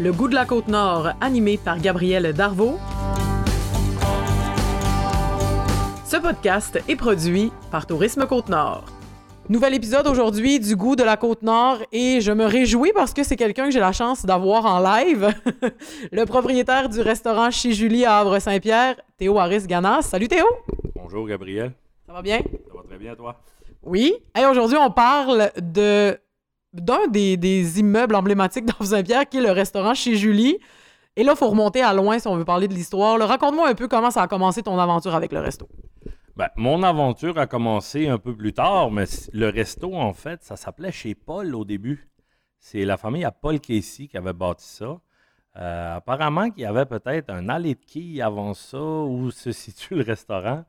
Le goût de la côte nord, animé par Gabriel Darvaux. Ce podcast est produit par Tourisme Côte-Nord. Nouvel épisode aujourd'hui du goût de la Côte-Nord et je me réjouis parce que c'est quelqu'un que j'ai la chance d'avoir en live. le propriétaire du restaurant chez Julie à Havre-Saint-Pierre, Théo Harris Ganas. Salut Théo! Bonjour Gabriel. Ça va bien? Ça va très bien toi? Oui. Et aujourd'hui, on parle de d'un des, immeubles emblématiques d'Havre-Saint-Pierre qui est le restaurant chez Julie. Et là, il faut remonter à loin si on veut parler de l'histoire. Raconte-moi un peu comment ça a commencé ton aventure avec le resto. Ben, mon aventure a commencé un peu plus tard, mais le resto, en fait, ça s'appelait chez Paul au début. C'est la famille à Paul Casey qui avait bâti ça. Euh, apparemment qu'il y avait peut-être un allée de quilles avant ça où se situe le restaurant.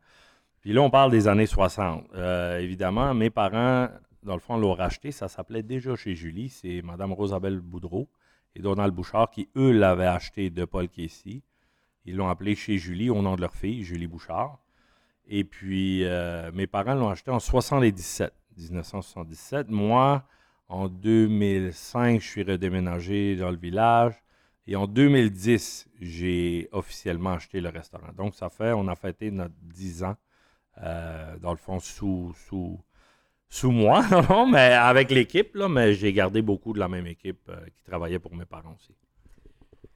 Puis là, on parle des années 60. Euh, évidemment, mes parents, dans le fond, l'ont racheté. Ça s'appelait déjà chez Julie. C'est Mme Rosabelle Boudreau et Donald Bouchard qui, eux, l'avaient acheté de Paul Casey. Ils l'ont appelé chez Julie au nom de leur fille, Julie Bouchard. Et puis, euh, mes parents l'ont acheté en 77, 1977. Moi, en 2005, je suis redéménagé dans le village. Et en 2010, j'ai officiellement acheté le restaurant. Donc, ça fait, on a fêté notre 10 ans, euh, dans le fond, sous, sous, sous moi, mais avec l'équipe, mais j'ai gardé beaucoup de la même équipe euh, qui travaillait pour mes parents aussi.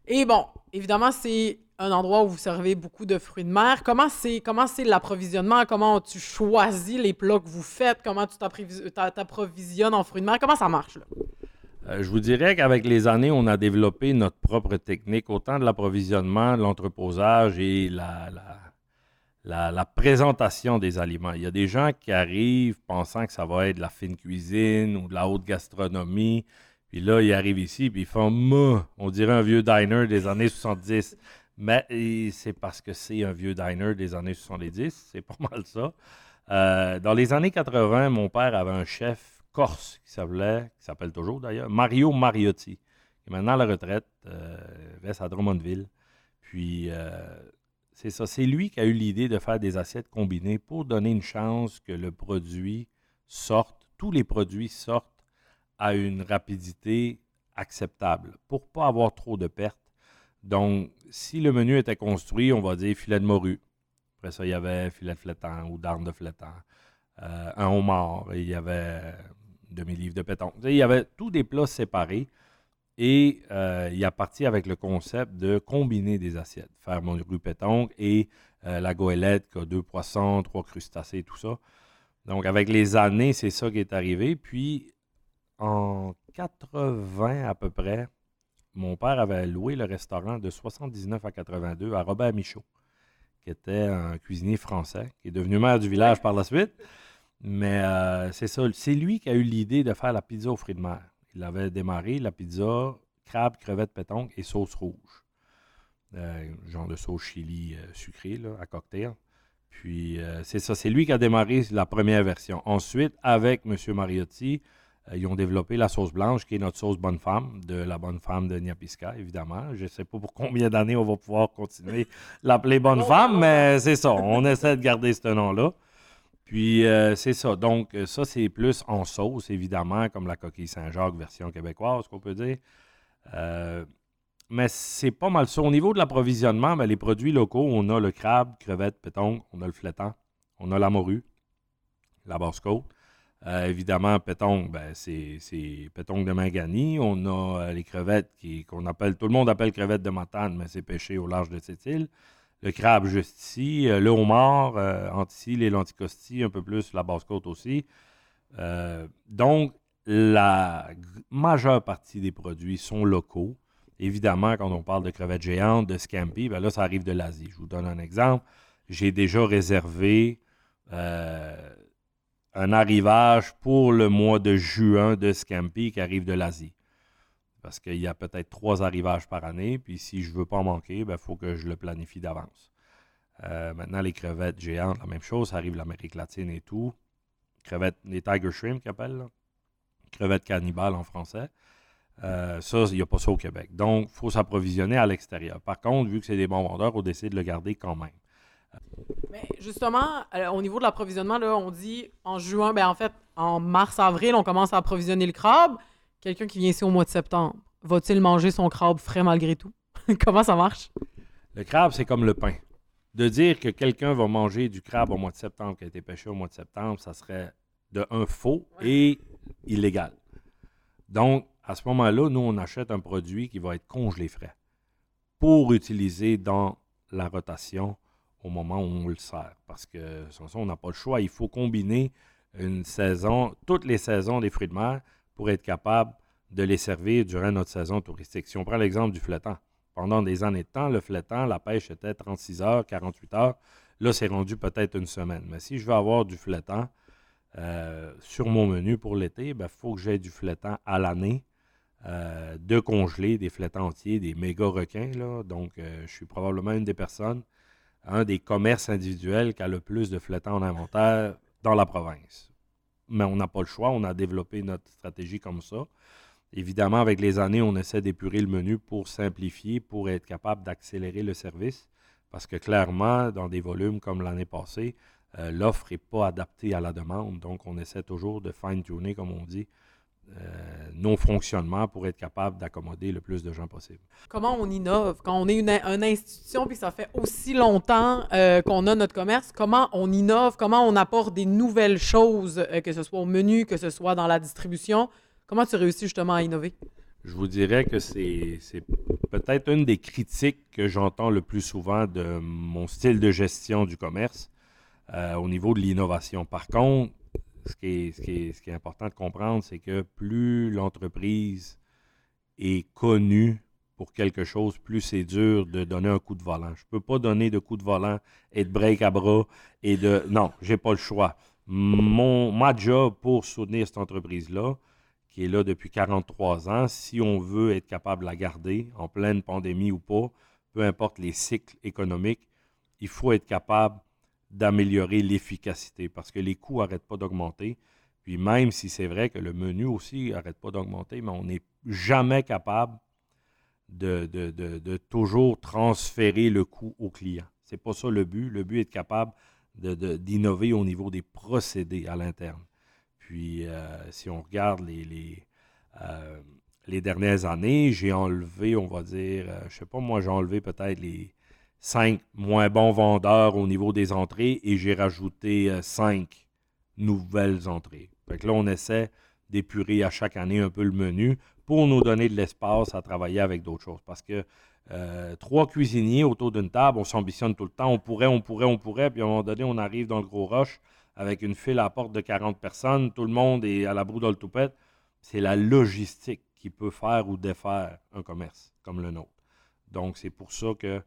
Et bon, évidemment, c'est un endroit où vous servez beaucoup de fruits de mer. Comment c'est comment c'est l'approvisionnement? Comment tu choisis les plats que vous faites? Comment tu t'approvisionnes en fruits de mer? Comment ça marche? Là? Euh, je vous dirais qu'avec les années, on a développé notre propre technique, autant de l'approvisionnement, de l'entreposage et la, la, la, présentation des aliments. Il y a des gens qui arrivent pensant que ça va être de la fine cuisine ou de la haute gastronomie. Puis là, ils arrivent ici, puis ils font on dirait un vieux diner des années 70. Mais c'est parce que c'est un vieux diner des années 70, c'est pas mal ça. Euh, dans les années 80, mon père avait un chef corse qui s'appelait, qui s'appelle toujours d'ailleurs, Mario Mariotti, qui est maintenant à la retraite, euh, reste à Drummondville. Puis, euh, c'est ça, c'est lui qui a eu l'idée de faire des assiettes combinées pour donner une chance que le produit sorte, tous les produits sortent à une rapidité acceptable pour pas avoir trop de pertes donc, si le menu était construit, on va dire filet de morue. Après ça, il y avait filet de flétan ou d'arme de flétan. Euh, un homard, il y avait demi-livre de péton. Il y avait tous des plats séparés. Et euh, il a parti avec le concept de combiner des assiettes. Faire mon rue péton et euh, la goélette qui a deux poissons, trois crustacés, tout ça. Donc, avec les années, c'est ça qui est arrivé. Puis, en 80 à peu près, mon père avait loué le restaurant de 79 à 82 à Robert Michaud, qui était un cuisinier français, qui est devenu maire du village par la suite. Mais euh, c'est ça, c'est lui qui a eu l'idée de faire la pizza aux fruits de mer. Il avait démarré la pizza crabe, crevette, pétanque et sauce rouge. Euh, genre de sauce chili euh, sucrée à cocktail. Puis c'est ça, c'est lui qui a démarré la première version. Ensuite, avec M. Mariotti, euh, ils ont développé la sauce blanche, qui est notre sauce bonne femme, de la bonne femme de Niapisca, évidemment. Je ne sais pas pour combien d'années on va pouvoir continuer l'appeler bonne femme, mais c'est ça. On essaie de garder ce nom-là. Puis euh, c'est ça. Donc, euh, ça, c'est plus en sauce, évidemment, comme la coquille Saint-Jacques, version québécoise, qu'on peut dire. mais c'est pas mal ça. Au niveau de l'approvisionnement, ben, les produits locaux, on a le crabe, crevette, péton, on a le flétan, on a la morue, la basse-côte. Euh, évidemment, pétonque, ben, c'est, pétonque de Mangani. On a euh, les crevettes qu'on appelle, tout le monde appelle crevettes de Matane, mais c'est pêché au large de cette île. Le crabe juste ici, euh, le homard, ici, les lenticostis, un peu plus la basse-côte aussi. donc, la majeure partie des produits sont locaux. Évidemment, quand on parle de crevettes géantes, de scampi, ben là, ça arrive de l'Asie. Je vous donne un exemple. J'ai déjà réservé un arrivage pour le mois de juin de Scampi qui arrive de l'Asie. Parce qu'il y a peut-être trois arrivages par année, puis si je ne veux pas en manquer, il ben, faut que je le planifie d'avance. Euh, maintenant, les crevettes géantes, la même chose, ça arrive l'Amérique latine et tout. Crevettes, les Tiger Shrimp qu'ils appellent, crevettes cannibales en français. Euh, ça, il n'y a pas ça au Québec. Donc, il faut s'approvisionner à l'extérieur. Par contre, vu que c'est des bons vendeurs, on décide de le garder quand même. Mais justement, euh, au niveau de l'approvisionnement, on dit en juin, ben en fait, en mars-avril, on commence à approvisionner le crabe. Quelqu'un qui vient ici au mois de septembre. va-t-il manger son crabe frais malgré tout? Comment ça marche? Le crabe, c'est comme le pain. De dire que quelqu'un va manger du crabe au mois de septembre qui a été pêché au mois de septembre, ça serait de un faux et illégal. Donc, à ce moment-là, nous, on achète un produit qui va être congelé frais pour utiliser dans la rotation au moment où on le sert. Parce que, sans ça, on n'a pas le choix. Il faut combiner une saison, toutes les saisons des fruits de mer pour être capable de les servir durant notre saison touristique. Si on prend l'exemple du flétan, pendant des années de temps, le flétan, la pêche était 36 heures, 48 heures. Là, c'est rendu peut-être une semaine. Mais si je veux avoir du flétan euh, sur mon menu pour l'été, il ben, faut que j'ai du flétan à l'année, euh, de congeler des flétans entiers, des méga requins. Donc, euh, je suis probablement une des personnes, un des commerces individuels qui a le plus de flétans en inventaire dans la province. Mais on n'a pas le choix, on a développé notre stratégie comme ça. Évidemment, avec les années, on essaie d'épurer le menu pour simplifier, pour être capable d'accélérer le service. Parce que clairement, dans des volumes comme l'année passée, euh, l'offre n'est pas adaptée à la demande. Donc, on essaie toujours de fine-tuner, comme on dit, euh, nos fonctionnements pour être capable d'accommoder le plus de gens possible. Comment on innove? Quand on est une, institution puis ça fait aussi longtemps euh, qu'on a notre commerce, comment on innove? Comment on apporte des nouvelles choses, que ce soit au menu, que ce soit dans la distribution? Comment tu réussis justement à innover? Je vous dirais que c'est peut-être une des critiques que j'entends le plus souvent de mon style de gestion du commerce euh, au niveau de l'innovation. Par contre, ce qui, est, important de comprendre, c'est que plus l'entreprise est connue pour quelque chose, plus c'est dur de donner un coup de volant. Je ne peux pas donner de coup de volant et de break à bras et de... Non, je n'ai pas le choix. Mon, ma job pour soutenir cette entreprise-là, qui est là depuis 43 ans, si on veut être capable de la garder en pleine pandémie ou pas, peu importe les cycles économiques, il faut être capable d'améliorer l'efficacité parce que les coûts n'arrêtent pas d'augmenter. Puis même si c'est vrai que le menu aussi n'arrête pas d'augmenter, mais on n'est jamais capable de, toujours transférer le coût au client. Ce n'est pas ça le but. Le but est de capable d'innover au niveau des procédés à l'interne. Puis, euh, si on regarde euh, les dernières années, j'ai enlevé, on va dire, euh, je sais pas, moi, j'ai enlevé peut-être les cinq moins bons vendeurs au niveau des entrées et j'ai rajouté cinq nouvelles entrées. Fait que là, on essaie d'épurer à chaque année un peu le menu pour nous donner de l'espace à travailler avec d'autres choses. Parce que trois cuisiniers autour d'une table, on s'ambitionne tout le temps, on pourrait, on pourrait, on pourrait, puis à un moment donné, on arrive dans le gros rush, avec une file à porte de 40 personnes, tout le monde est à la broue dans le toupette. C'est la logistique qui peut faire ou défaire un commerce comme le nôtre. Donc, c'est pour ça que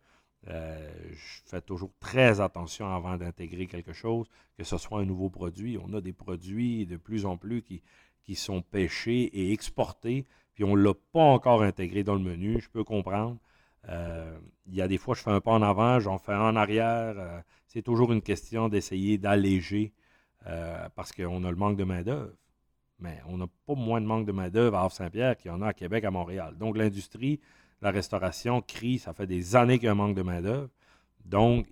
euh, je fais toujours très attention avant d'intégrer quelque chose, que ce soit un nouveau produit. On a des produits de plus en plus qui, sont pêchés et exportés, puis on ne l'a pas encore intégré dans le menu. Je peux comprendre. Euh, il y a des fois, je fais un pas en avant, j'en fais un en arrière. Euh, c'est toujours une question d'essayer d'alléger parce qu'on a le manque de main-d'œuvre. Mais on n'a pas moins de manque de main-d'œuvre à Havre-Saint-Pierre qu'il y en a à Québec, à Montréal. Donc, l'industrie, la restauration crie, ça fait des années qu'il y a un manque de main-d'œuvre. Donc,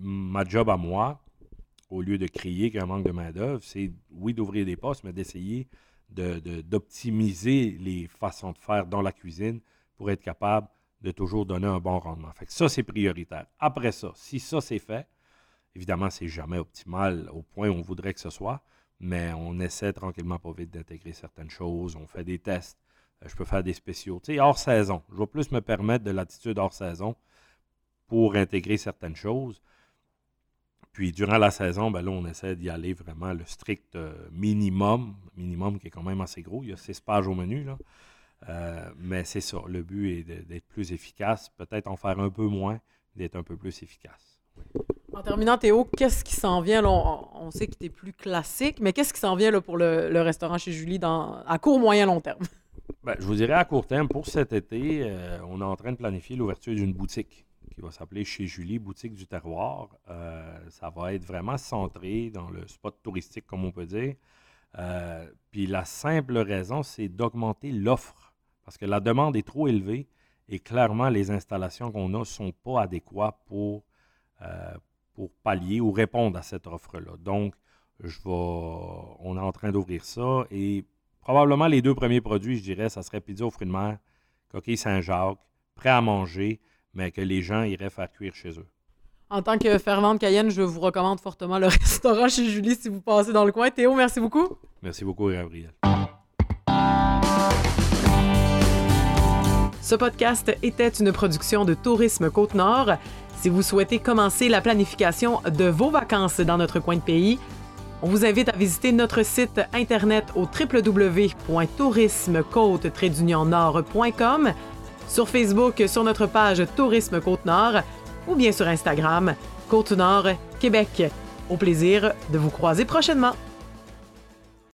ma job à moi, au lieu de crier qu'il y a un manque de main-d'œuvre, c'est, oui, d'ouvrir des postes, mais d'essayer d'optimiser les façons de faire dans la cuisine pour être capable de toujours donner un bon rendement. Fait ça, c'est prioritaire. Après ça, si ça, c'est fait, évidemment, c'est jamais optimal au point où on voudrait que ce soit, mais on essaie tranquillement pas vite d'intégrer certaines choses. On fait des tests. Je peux faire des spéciaux. Tu sais, hors saison. Je vais plus me permettre de l'attitude hors saison pour intégrer certaines choses. Puis durant la saison, ben là, on essaie d'y aller vraiment le strict euh, minimum, minimum qui est quand même assez gros. Il y a six pages au menu. Là. Euh, mais c'est ça, le but est d'être plus efficace, peut-être en faire un peu moins, d'être un peu plus efficace. En terminant, Théo, qu'est-ce qui s'en vient? on, sait que tu es plus classique, mais qu'est-ce qui s'en vient là, pour le, restaurant chez Julie à court, moyen, long terme? Ben, je vous dirais à court terme, pour cet été, euh, on est en train de planifier l'ouverture d'une boutique qui va s'appeler Chez Julie, boutique du terroir. Euh, ça va être vraiment centré dans le spot touristique, comme on peut dire. puis la simple raison, c'est d'augmenter l'offre parce que la demande est trop élevée et clairement, les installations qu'on a ne sont pas adéquates pour, euh, pour pallier ou répondre à cette offre-là. Donc, je vais, on est en train d'ouvrir ça et probablement les deux premiers produits, je dirais, ça serait pizza aux fruits de mer coquille Saint-Jacques, prêt à manger, mais que les gens iraient faire cuire chez eux. En tant que fervente Cayenne, je vous recommande fortement le restaurant chez Julie si vous passez dans le coin. Théo, merci beaucoup. Merci beaucoup, Gabriel. Ce podcast était une production de Tourisme Côte-Nord. Si vous souhaitez commencer la planification de vos vacances dans notre coin de pays, on vous invite à visiter notre site internet au www.tourismecôte-nord.com, sur Facebook sur notre page Tourisme Côte-Nord ou bien sur Instagram Côte-Nord Québec. Au plaisir de vous croiser prochainement.